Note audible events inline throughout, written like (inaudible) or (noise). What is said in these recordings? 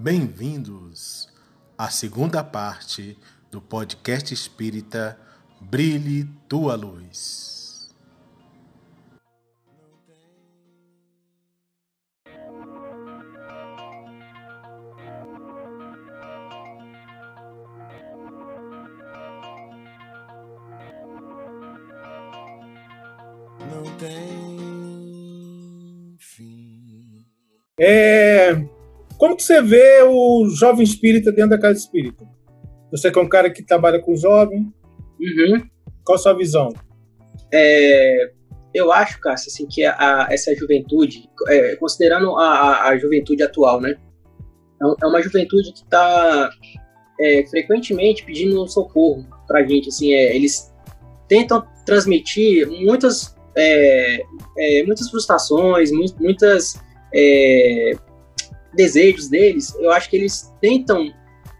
Bem-vindos à segunda parte do podcast espírita Brilhe Tua Luz. Não tem fim. É, que você vê o jovem espírita dentro da casa espírita? Você que é um cara que trabalha com jovem, Uhum. qual a sua visão? É, eu acho, Cássio, assim, que a- essa juventude, é, considerando a, a- a juventude atual, né? É um- é uma juventude que está frequentemente pedindo socorro pra gente, assim, é, eles tentam transmitir muitas, é, é, muitas frustrações, mu- muitas é, desejos deles, eu acho que eles tentam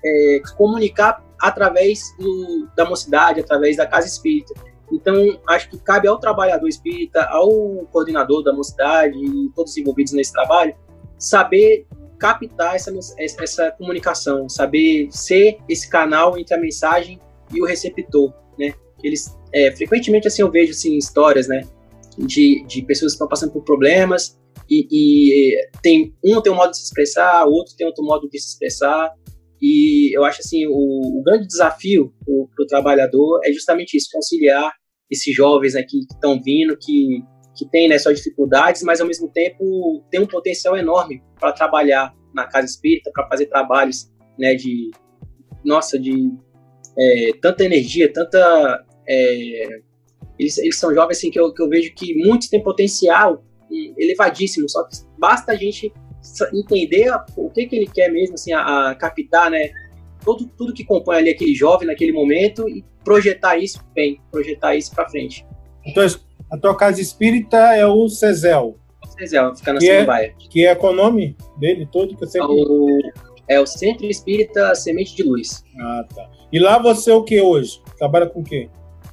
é, comunicar através do- da mocidade, através da casa espírita. Então, acho que cabe ao trabalhador espírita, ao coordenador da mocidade e todos os envolvidos nesse trabalho, saber captar essa, essa comunicação, saber ser esse canal entre a mensagem e o receptor, né? Eles, é, frequentemente, assim, eu vejo, assim, histórias, né? De, de pessoas que estão passando por problemas e, e tem um tem um modo de se expressar, o outro tem outro modo de se expressar, e eu acho assim, o, o grande desafio para o trabalhador é justamente isso, conciliar esses jovens né, que estão vindo, que, que têm né, suas dificuldades, mas ao mesmo tempo tem um potencial enorme para trabalhar na casa espírita, para fazer trabalhos né, de, nossa, de é, tanta energia, tanta... é, eles, eles são jovens assim, que, eu, que eu vejo que muitos têm potencial elevadíssimo, só que basta a gente entender o que, que ele quer mesmo, assim, a, a captar, né, todo, tudo que compõe ali aquele jovem naquele momento e projetar isso bem, projetar isso para frente. Então, a tua casa espírita é o Cesel, Vocês é, ficar na Que é- que é qual o nome dele todo que eu É o, é o Centro Espírita Semente de Luz. Ah, tá. E lá você é o que hoje? Trabalha com o quê?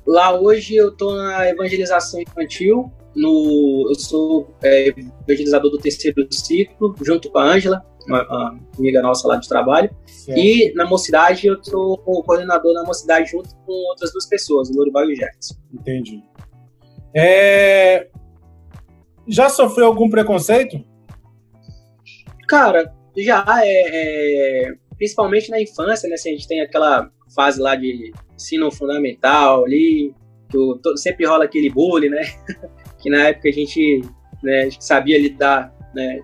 Lá hoje eu tô na evangelização infantil, no, eu sou é, evangelizador do terceiro ciclo, junto com a Ângela, uma, uma amiga nossa lá de trabalho. Certo. E na mocidade eu sou o coordenador da mocidade junto com outras duas pessoas, o Lorival e o Jefferson. Entendi. É, Já sofreu algum preconceito? Cara, já é, é, principalmente na infância, né? Assim, a gente tem aquela fase lá de ensino fundamental ali, que to- sempre rola aquele bullying, né? (laughs) que na época a gente, né, a gente sabia lidar, né?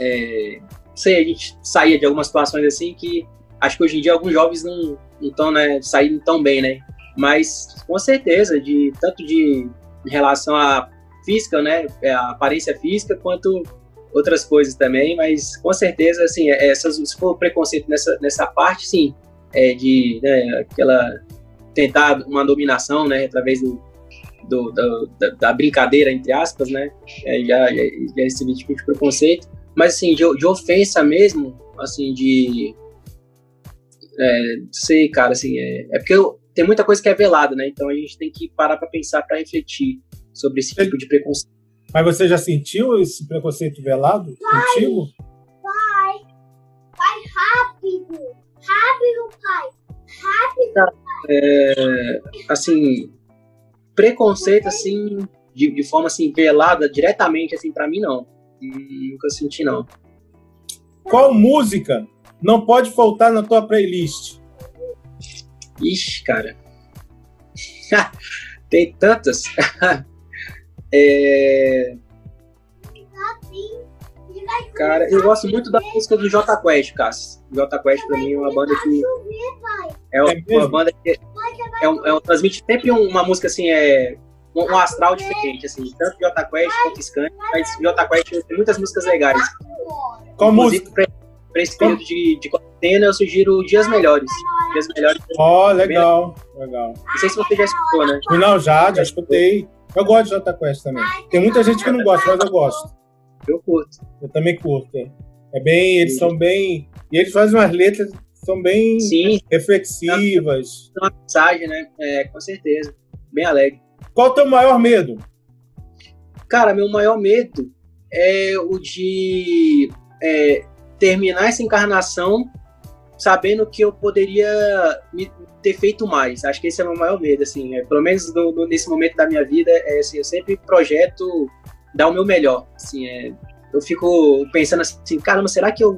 É, sei, a gente saía de algumas situações assim que acho que hoje em dia alguns jovens não estão né, saindo tão bem, né? Mas com certeza, de tanto de em relação à física, né? A aparência física, quanto outras coisas também, mas com certeza, assim, essas, se for preconceito nessa, nessa parte, sim, é de né, aquela tentar uma dominação, né, através do, do- do- da, da brincadeira, entre aspas, né, é, já, já, já esse tipo de preconceito, mas assim, de, de ofensa mesmo, assim, de é, sei, cara, assim, é, é porque eu- tem muita coisa que é velada, né, então a gente tem que parar para pensar, para refletir sobre esse tipo de preconceito. Mas você já sentiu esse preconceito velado contigo? Rápido! Rápido, pai! é, assim, preconceito, assim, de, de forma, assim, velada, diretamente, assim, pra mim, não. Nunca senti, não. Qual música não pode faltar na tua playlist? Ixi, cara. (laughs) Tem tantas. (laughs) É, cara, eu gosto muito da música do J Quest, Cássio. J Quest, pra mim, é uma banda que... É É uma banda que é um, é um- transmite sempre um- uma música, assim, é... Um, um astral diferente, assim, tanto J Quest quanto Skank, mas J Quest tem muitas músicas legais. Qual música? Pra, pra esse período de, de quarentena, eu sugiro Dias Melhores. Dias Melhores. Ó, legal, legal. Não sei se você já escutou, né? Não, já, já escutei. Eu gosto de Jota Quest também. Tem muita gente que não gosta, mas eu gosto. Eu curto. Eu também curto. é. É bem, eles são bem. E eles fazem umas letras que são bem Sim, reflexivas. tem uma mensagem, né? É, com certeza. Bem alegre. Qual o teu maior medo? Cara, meu maior medo é o de é, terminar essa encarnação sabendo que eu poderia me, ter feito mais. Acho que esse é o meu maior medo, assim. É, pelo menos no, no, nesse momento da minha vida, é, assim, eu sempre projeto dar o meu melhor. Assim, é, eu fico pensando assim, caramba, será que eu,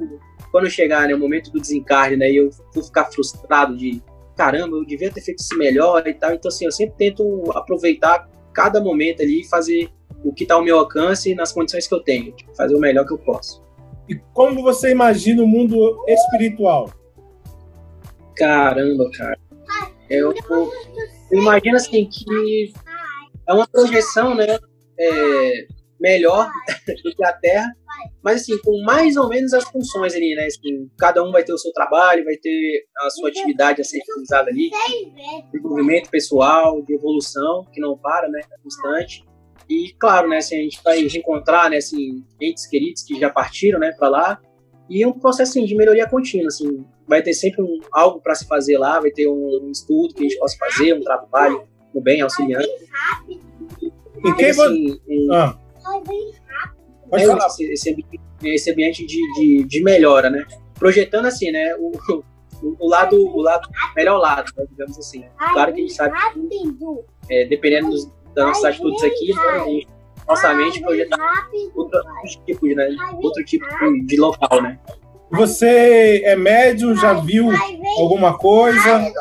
quando eu chegar no né, momento do desencarne, né, eu vou ficar frustrado de, caramba, eu devia ter feito isso melhor e tal. Então, assim, eu sempre tento aproveitar cada momento ali e fazer o que está ao meu alcance nas condições que eu tenho, fazer o melhor que eu posso. E como você imagina o mundo espiritual? Caramba, cara. Eu, eu, eu imagino assim que é uma projeção, né? É, melhor do que a Terra, mas assim, com mais ou menos as funções ali, né? Assim, cada um vai ter o seu trabalho, vai ter a sua atividade a ser realizada ali, desenvolvimento pessoal, de evolução, que não para, né? É constante. E claro, né, assim, a gente vai reencontrar, né, assim, entes queridos que já partiram, né, para lá, e um processo assim, de melhoria contínua, assim, vai ter sempre um, algo para se fazer lá, vai ter um, um, estudo que a gente possa fazer, um trabalho no bem auxiliando. E quem assim, um, ah. É esse, esse, ambiente, esse ambiente de, de, de, melhora, né? Projetando assim, né? O, o, o, lado, o lado, melhor lado, né, digamos assim. Claro que a gente sabe que, é, dependendo dos, das nossas atitudes aqui, né, a gente, nossa mente projetar outro, outro tipo, de, né, outro tipo de local, né? Você é médium, já viu alguma coisa?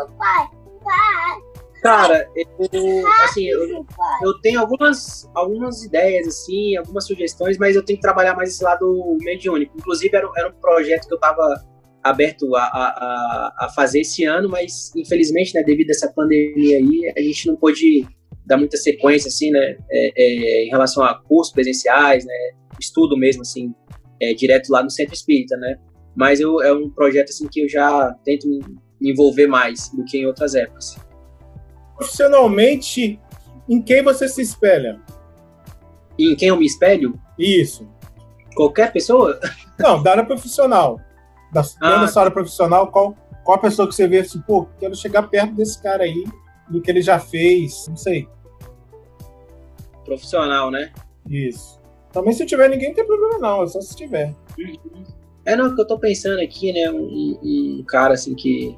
Cara, eu, assim, eu, eu, tenho algumas, algumas ideias, assim, algumas sugestões, mas eu tenho que trabalhar mais esse lado mediúnico. Inclusive, era, era um projeto que eu estava aberto a, a, a, fazer esse ano, mas infelizmente, né, devido a essa pandemia aí, a gente não pôde dar muita sequência, assim, né, é, é, em relação a cursos presenciais, né, estudo mesmo, assim, é, direto lá no Centro Espírita, né. Mas eu, é um projeto, assim, que eu já tento me envolver mais do que em outras épocas. Profissionalmente, em quem você se espelha? Em quem eu me espelho? Isso. Qualquer pessoa? Não, da área profissional. Da, ah, da sua área profissional, qual, qual a pessoa que você vê assim, pô, quero chegar perto desse cara aí, do que ele já fez, não sei. Profissional, né? Isso. Também se tiver ninguém, não tem problema não, é só se tiver. É, não, que eu tô pensando aqui, né, um, um cara, assim, que...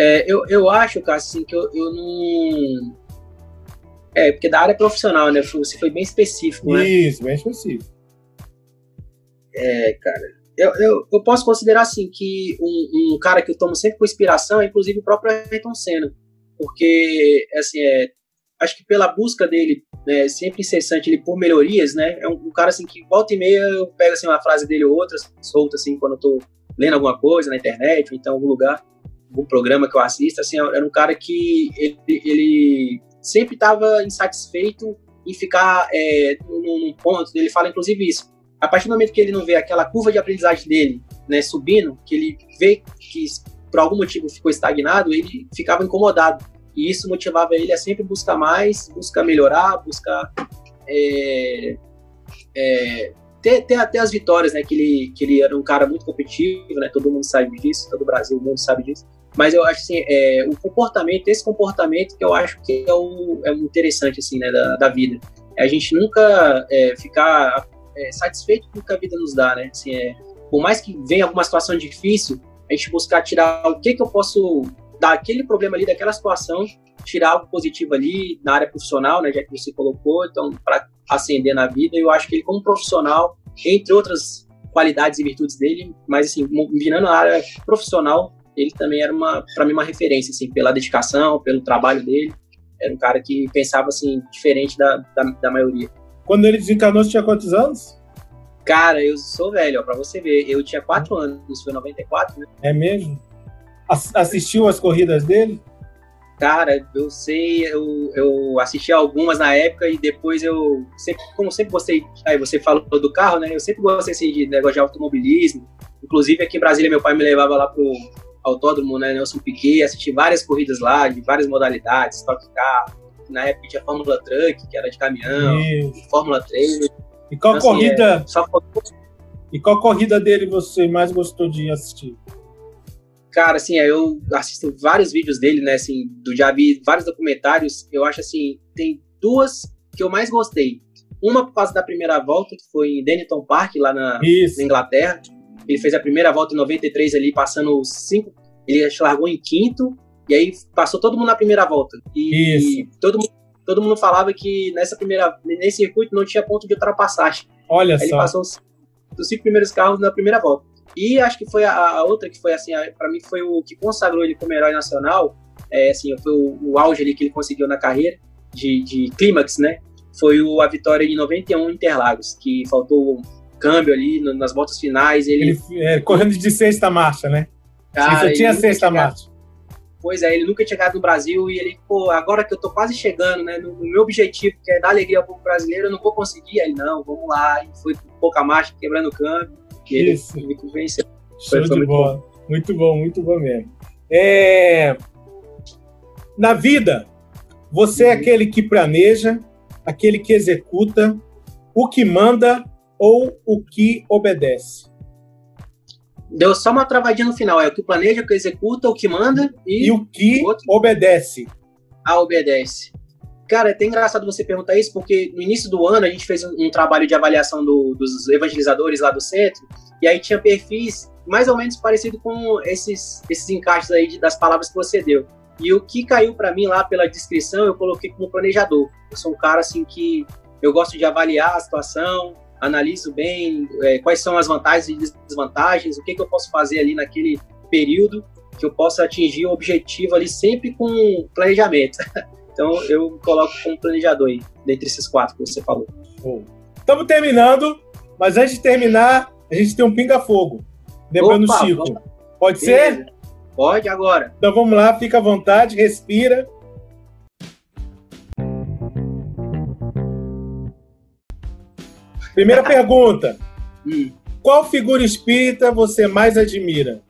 É, eu, eu acho, cara, assim, que eu, eu não... É, porque da área profissional, né, você foi bem específico, né? Isso, bem específico. É, cara, eu, eu, eu, posso considerar assim que um, um, cara que eu tomo sempre com inspiração é inclusive o próprio Ayrton Senna porque assim é, acho que pela busca dele né, sempre incessante ele por melhorias né é um, um, cara assim que volta e meia eu pego assim uma frase dele ou outra solta assim quando eu tô lendo alguma coisa na internet ou então em algum lugar algum programa que eu assisto assim era um cara que ele, ele sempre estava insatisfeito em ficar é, num, num ponto ele fala inclusive isso a partir do momento que ele não vê aquela curva de aprendizagem dele né, subindo, que ele vê que por algum motivo ficou estagnado, ele ficava incomodado. E isso motivava ele a sempre buscar mais, buscar melhorar, buscar é, é, ter, ter até as vitórias, né? Que ele, que ele era um cara muito competitivo, né? Todo mundo sabe disso, todo o Brasil, o mundo sabe disso. Mas eu acho assim, é, o comportamento, esse comportamento que eu acho que é o, é o interessante assim, né, da, da vida. É a gente nunca é, ficar é, satisfeito com o que a vida nos dá, né? Assim, é, por mais que venha alguma situação difícil, a gente buscar tirar o que, que eu posso daquele problema ali, daquela situação, tirar algo positivo ali na área profissional, né, já que você colocou, então, para ascender na vida. Eu acho que ele, como profissional, entre outras qualidades e virtudes dele, mas, assim, virando na área profissional, ele também era, uma para mim, uma referência, assim, pela dedicação, pelo trabalho dele. Era um cara que pensava, assim, diferente da, da, da maioria. Quando ele desencarnou, você tinha quantos anos? Cara, eu sou velho, ó, pra você ver. Eu tinha 4 anos, isso foi 94, né? É mesmo? Assistiu as corridas dele? Cara, eu sei, eu, eu assisti algumas na época e depois eu, sempre, como sempre gostei, aí você falou do carro, né? Eu sempre gostei assim, de negócio de automobilismo. Inclusive aqui em Brasília, meu pai me levava lá pro autódromo, né? Nelson Piquet, assisti várias corridas lá, de várias modalidades, Stock Car. Na época tinha Fórmula Truck, que era de caminhão, Isso. Fórmula 3. E qual então, corrida? Assim, é, só... E qual corrida dele você mais gostou de assistir? Cara, assim, é, eu assisto vários vídeos dele, né? Assim, do, já vi vários documentários. Eu acho assim, tem duas que eu mais gostei. Uma por causa da primeira volta, que foi em Denton Park, lá na, na Inglaterra. Ele fez a primeira volta em 93 ali, passando cinco. Ele largou em quinto, e aí passou todo mundo na primeira volta. E, Isso. todo mundo. Todo mundo falava que nessa primeira, nesse circuito não tinha ponto de ultrapassagem. Olha Aí ele só. passou os, os cinco primeiros carros na primeira volta. E acho que foi a, a outra que foi assim, a- pra mim foi o que consagrou ele como herói nacional. É, assim, foi o, o auge ali que ele conseguiu na carreira de, de clímax, né? Foi o, a vitória em 91 em Interlagos, que faltou câmbio ali no- nas voltas finais. Ele, Ele é, correndo de sexta marcha, né? cara, Ele só tinha sexta tinha- marcha. Pois é, ele nunca tinha chegado no Brasil e ele, pô, agora que eu tô quase chegando, né, no, no meu objetivo, que é dar alegria ao povo brasileiro, eu não vou conseguir. Aí, não, vamos lá. E foi com pouca marcha, quebrando o câmbio. E ele Isso. me convenceu. Show de bola. Muito bom, muito bom mesmo. É, Na vida, você é Uhum. aquele que planeja, aquele que executa, o que manda ou o que obedece. Deu só uma travadinha no final. É o que planeja, o que executa, o que manda e, E o que outro? obedece. a obedece. Cara, é até engraçado você perguntar isso, porque no início do ano a gente fez um, um trabalho de avaliação do- dos evangelizadores lá do centro, e aí tinha perfis mais ou menos parecido com esses, esses encaixes aí de- das palavras que você deu. E o que caiu pra mim lá pela descrição, eu coloquei como planejador. Eu sou um cara assim que eu gosto de avaliar a situação, analiso bem é, quais são as vantagens e desvantagens, o que, que eu posso fazer ali naquele período que eu possa atingir o objetivo ali sempre com planejamento. (laughs) Então eu coloco como planejador aí, dentre esses quatro que você falou. Estamos terminando, mas antes de terminar, a gente tem um pinga-fogo. Lembrando o Chico. Pode ser? Beleza. Pode agora. Então vamos lá, fica à vontade, respira. Primeira pergunta: Hum. qual figura espírita você mais admira?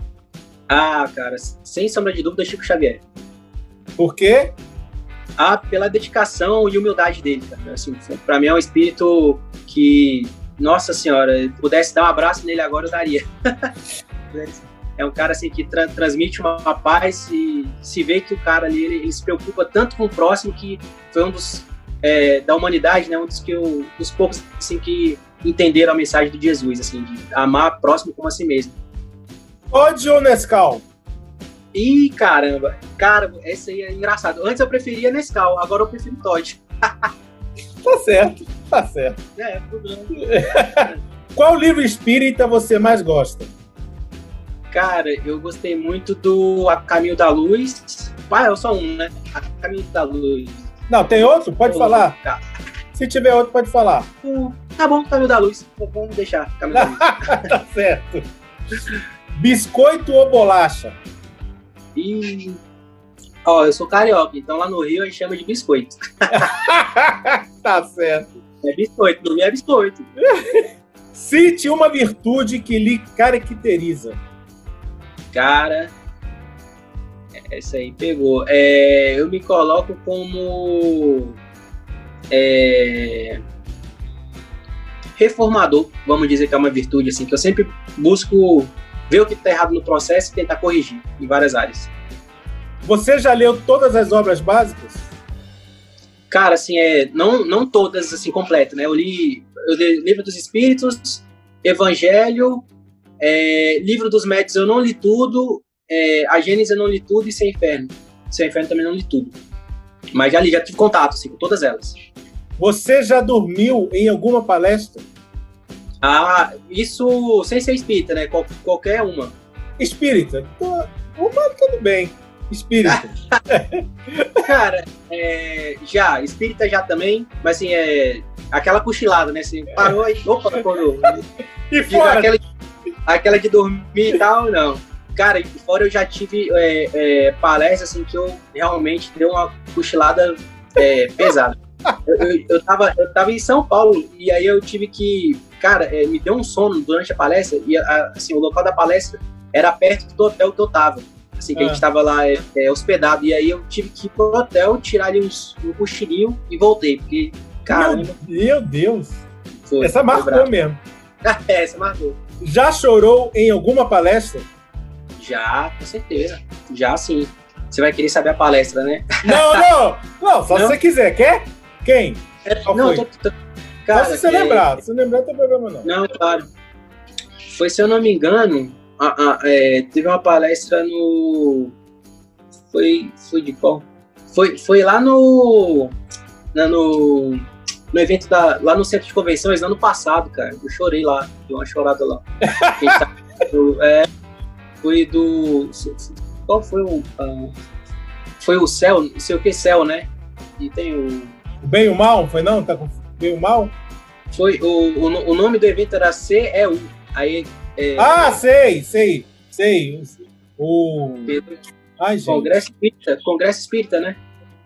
Ah, cara, sem sombra de dúvida, Chico Xavier. Por quê? Ah, pela dedicação e humildade dele, cara. Assim, pra mim é um espírito que, nossa senhora, pudesse dar um abraço nele agora, eu daria. (laughs) é um cara assim que tra- transmite uma, uma paz e se vê que o cara ali ele, ele se preocupa tanto com o próximo que foi um dos é, da humanidade, né, um dos que eu, dos poucos assim que entenderam a mensagem de Jesus, assim, de amar próximo como a si mesmo. Todd ou Nescau? Ih, caramba, cara, esse aí é engraçado. Antes eu preferia Nescau, agora eu prefiro Todd. (laughs) Tá certo, tá certo. É, problema. (laughs) Qual livro espírita você mais gosta? Cara, eu gostei muito do A Caminho da Luz. Ah, é só um, né? A Caminho da Luz. Não, tem outro? Pode falar. Tá. Se tiver outro, pode falar. Hum, Tá bom, Caminho da Luz. Vamos deixar. Caminho da Luz. (laughs) tá certo. Biscoito ou bolacha? E. Ó, eu sou carioca, então lá no Rio a gente chama de biscoito. (laughs) tá certo. É biscoito, no Rio é biscoito. (laughs) Cite uma virtude que lhe caracteriza. Cara, essa aí pegou. É, eu me coloco como é, reformador, vamos dizer que é uma virtude assim, que eu sempre busco ver o que está errado no processo e tentar corrigir em várias áreas. Você já leu todas as obras básicas? Cara, assim, é, não, não todas assim completas, né? Eu li, eu li Livro dos Espíritos, Evangelho, é, Livro dos Médios eu não li tudo, é, a Gênesis eu não li tudo e Sem Inferno. Sem Inferno também não li tudo. Mas já li, já tive contato assim, com todas elas. Você já dormiu em alguma palestra? Ah, isso sem ser espírita, né? Qual- qualquer uma. Espírita. Então, Uma, tudo bem. Espírita. (laughs) Cara, é, já, espírita já também, mas assim, é aquela cochilada, né? Assim, parou aí, opa, acordou. (laughs) E fora? aquela, aquela de dormir e tal, não. Cara, e fora eu já tive é, é, palestras assim que eu realmente dei uma cochilada é, (laughs) pesada. Eu, eu, eu, tava, eu tava em São Paulo e aí eu tive que. Cara, é, me deu um sono durante a palestra e a- assim, o local da palestra era perto do hotel que eu tava. Assim, que a Ah. gente tava lá é, é, hospedado. E aí eu tive que ir pro hotel, tirar ali uns, um cochilinho e voltei. Porque, caramba, Meu Deus. foi. Essa marcou brabo. mesmo. (laughs) É, essa marcou. Já chorou em alguma palestra? Já, com certeza. Já sim. Você vai querer saber a palestra, né? Não, (laughs) não. Não, só se Não? você quiser. Quer? Quem? Qual não, tô, tô- cara, só se você é- lembrar. Se lembrar, não tem problema não. Não, claro. foi, se eu não me engano, a, a, é, teve uma palestra no. Foi, foi de qual? Foi, foi lá no. Na, no, no evento da, lá no centro de convenções, ano passado, cara. Eu chorei lá, dei uma chorada lá. (laughs) é, foi do. Qual foi o. Uh, foi o Céu, não sei o que Céu, né? E tem o. O bem e o mal, foi não? Tá com bem e o mal? Foi, o, o, o nome do evento era CEU. Aí. É, ah, sei, sei, sei. O. Ai, gente. Congresso Espírita, Congresso Espírita, né?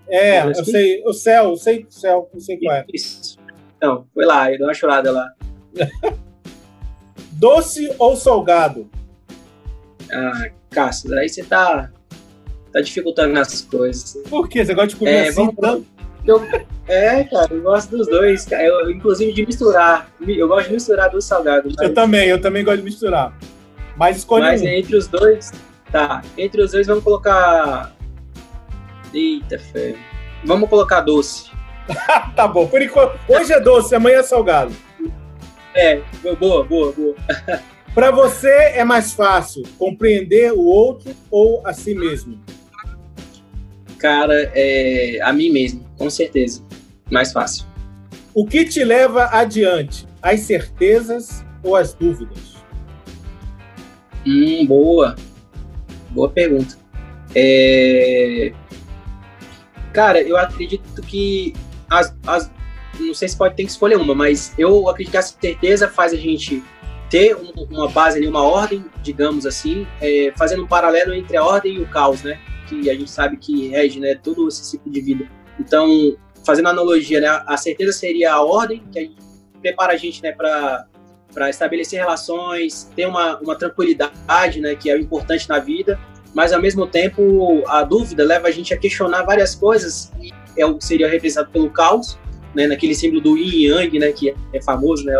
É, Congresso eu sei, o céu, eu sei o céu, não sei qual é. Isso. Então, foi lá, eu dei uma chorada lá. (laughs) Doce ou salgado? Ah, Cássio, aí você tá, tá dificultando as coisas. Por quê? Você gosta de comer é, assim vamos, tanto? Eu, é, cara, eu gosto dos dois. Eu, inclusive de misturar. Eu gosto de misturar dois salgados. Mas... Eu também, eu também gosto de misturar. Mas escolhe Mas um. entre os dois, tá. Entre os dois vamos colocar. Eita, fé. Vamos colocar doce. (laughs) tá bom. Por enquanto, hoje é doce, amanhã é salgado. É, boa, boa, boa. (laughs) Para você é mais fácil compreender o outro ou a si mesmo? Cara, é a mim mesmo, com certeza. Mais fácil. O que te leva adiante? As certezas ou as dúvidas? Hum, boa. Boa pergunta. É... Cara, eu acredito que as, as, não sei se pode ter que escolher uma, mas eu acredito que a certeza faz a gente ter uma base ali, uma ordem, digamos assim, é, fazendo um paralelo entre a ordem e o caos, né? Que a gente sabe que rege, né? Todo esse ciclo de vida. Então, fazendo analogia, né? A certeza seria a ordem que a gente prepara a gente, né? Para para estabelecer relações, ter uma, uma tranquilidade, né? Que é importante na vida. Mas ao mesmo tempo, a dúvida leva a gente a questionar várias coisas e é o que seria representado pelo caos né, naquele símbolo do yin yang, né, que é famoso, né,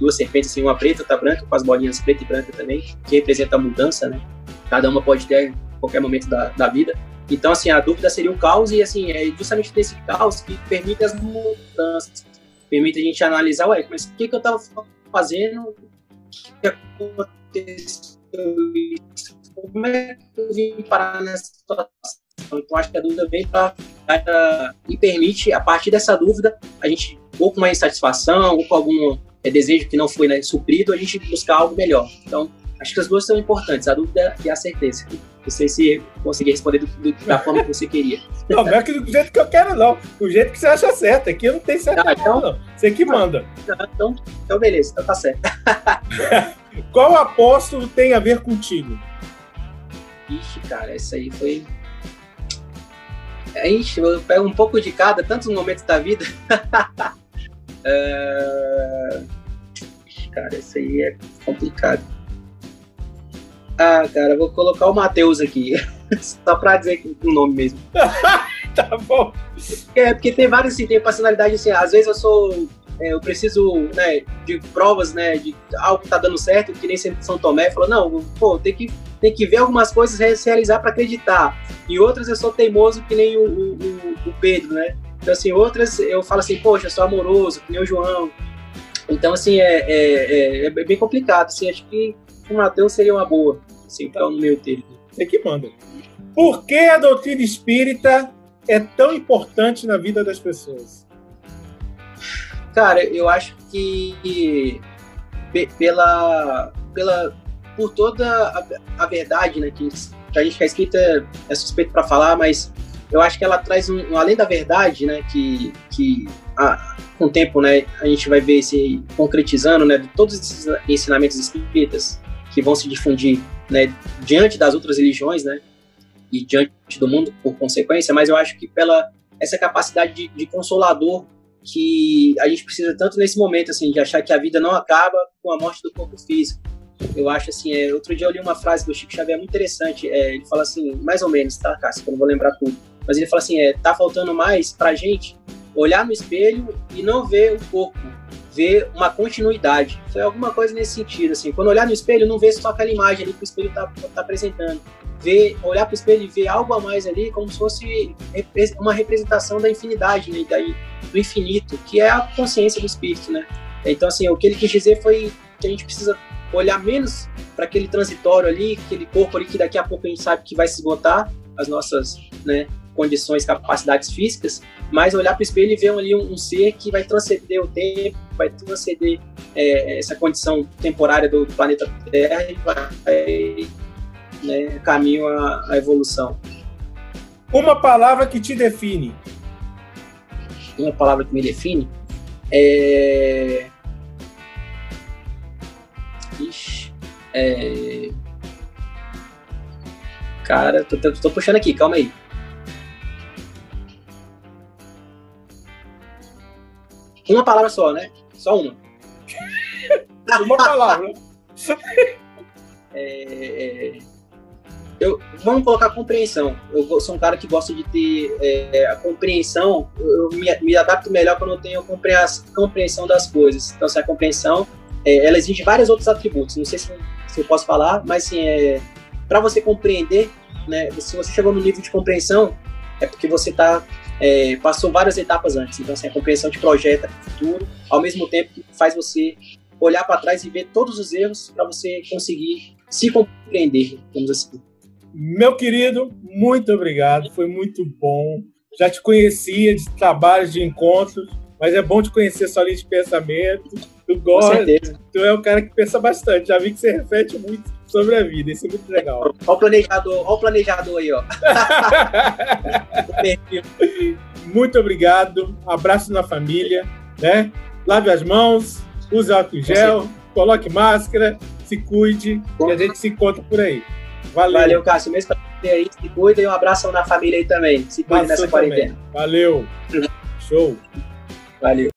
duas serpentes, assim, uma preta, outra branca, com as bolinhas preta e branca também, que representa a mudança, né, cada uma pode ter em qualquer momento da, da vida. Então, assim, a dúvida seria o caos e, assim, é justamente desse caos que permite as mudanças, permite a gente analisar, ué, mas o que, que eu estava fazendo, o que aconteceu, como é que eu vim parar nessa situação? Então, acho que a dúvida vem para e permite, a partir dessa dúvida, a gente, ou com uma insatisfação, ou com algum é, desejo que não foi né, suprido, a gente buscar algo melhor. Então, acho que as duas são importantes, a dúvida e a certeza. Não sei se consegui responder do, do, da forma que você queria. (laughs) Não, não é do jeito que eu quero, não. Do jeito que você acha certo. Aqui não tem certo, ah, então, não. Você que manda. Então, então, beleza, então tá certo. (laughs) Qual apóstolo tem a ver contigo? Ixi, cara, essa aí foi Ixi, eu pego um pouco de cada, tantos momentos da vida. (laughs) uh... Cara, isso aí é complicado. Ah, cara, vou colocar o Matheus aqui. (laughs) Só pra dizer o nome mesmo. (laughs) tá bom. É, porque tem vários, assim, tem personalidade assim, às vezes eu sou. É, eu preciso né, de provas, né? De algo que tá dando certo, que nem sempre São Tomé falou, não, pô, tem que tem que ver algumas coisas se realizar para acreditar. E outras eu sou teimoso que nem o, o, o, Pedro, né? Então, assim, outras eu falo assim, poxa, eu sou amoroso, que nem o João. Então, assim, é, é, é, é bem complicado. Assim, acho que o Mateus seria uma boa, assim, para no meio termo. Você que manda. Por que a doutrina espírita é tão importante na vida das pessoas? Cara, eu acho que pela, pela por toda a, a verdade, né, que, a gente que a escrita é suspeito para falar, mas eu acho que ela traz um, um, além da verdade, né, que, que com o tempo, né, a gente vai ver se concretizando, né, todos esses ensinamentos espíritas que vão se difundir, né, diante das outras religiões, né, e diante do mundo por consequência, mas eu acho que pela essa capacidade de, de consolador que a gente precisa tanto nesse momento, assim, de achar que a vida não acaba com a morte do corpo físico, eu acho assim, é, outro dia eu li uma frase do Chico Xavier muito interessante, é, ele fala assim, mais ou menos, tá, Cássio, eu não vou lembrar tudo, mas ele fala assim, é, tá faltando mais pra gente olhar no espelho e não ver o corpo, ver uma continuidade. Foi alguma coisa nesse sentido, assim, quando olhar no espelho, não ver só aquela imagem ali que o espelho tá, tá apresentando, ver, olhar para o espelho e ver algo a mais ali, como se fosse uma representação da infinidade, né, do infinito, que é a consciência do espírito, né. Então, assim, o que ele quis dizer foi que a gente precisa olhar menos para aquele transitório ali, aquele corpo ali que daqui a pouco a gente sabe que vai se esgotar, as nossas né, condições, capacidades físicas, mas olhar para o espelho e ver ali um, um, ser que vai transcender o tempo, vai transcender é, essa condição temporária do, do, planeta Terra e vai né, caminho à, à evolução. Uma palavra que te define. Uma palavra que me define é. É... Cara, tô, tô, tô puxando aqui, calma aí. Uma palavra só, né? Só uma. (laughs) uma palavra. (laughs) é, é, eu, vamos colocar compreensão. Eu sou um cara que gosta de ter é, a compreensão. Eu me, me, adapto melhor quando eu tenho a compreensão das coisas. Então, se a compreensão, é, ela exige vários outros atributos. Não sei se, se eu posso falar, mas assim, é, para você compreender, né, se você chegou no nível de compreensão, é porque você tá, é, passou várias etapas antes. Então, assim, a compreensão te projeta futuro, ao mesmo tempo que faz você olhar para trás e ver todos os erros para você conseguir se compreender, vamos assim. Meu querido, muito obrigado, foi muito bom. Já te conhecia de trabalhos, de encontros, mas é bom te conhecer sua linha de pensamento. Tu gosta, tu é um cara que pensa bastante. Já vi que você reflete muito sobre a vida. Isso é muito legal. Olha o planejador, olha o planejador aí, ó. (laughs) muito obrigado. Abraço na família, né? Lave as mãos, use álcool gel, coloque máscara, se cuide e a gente se encontra por aí. Valeu. Valeu, Cássio. Mesmo pra você aí, se cuida e um abraço na família aí também. Se cuide nessa quarentena. Valeu. (laughs) Show. Valeu.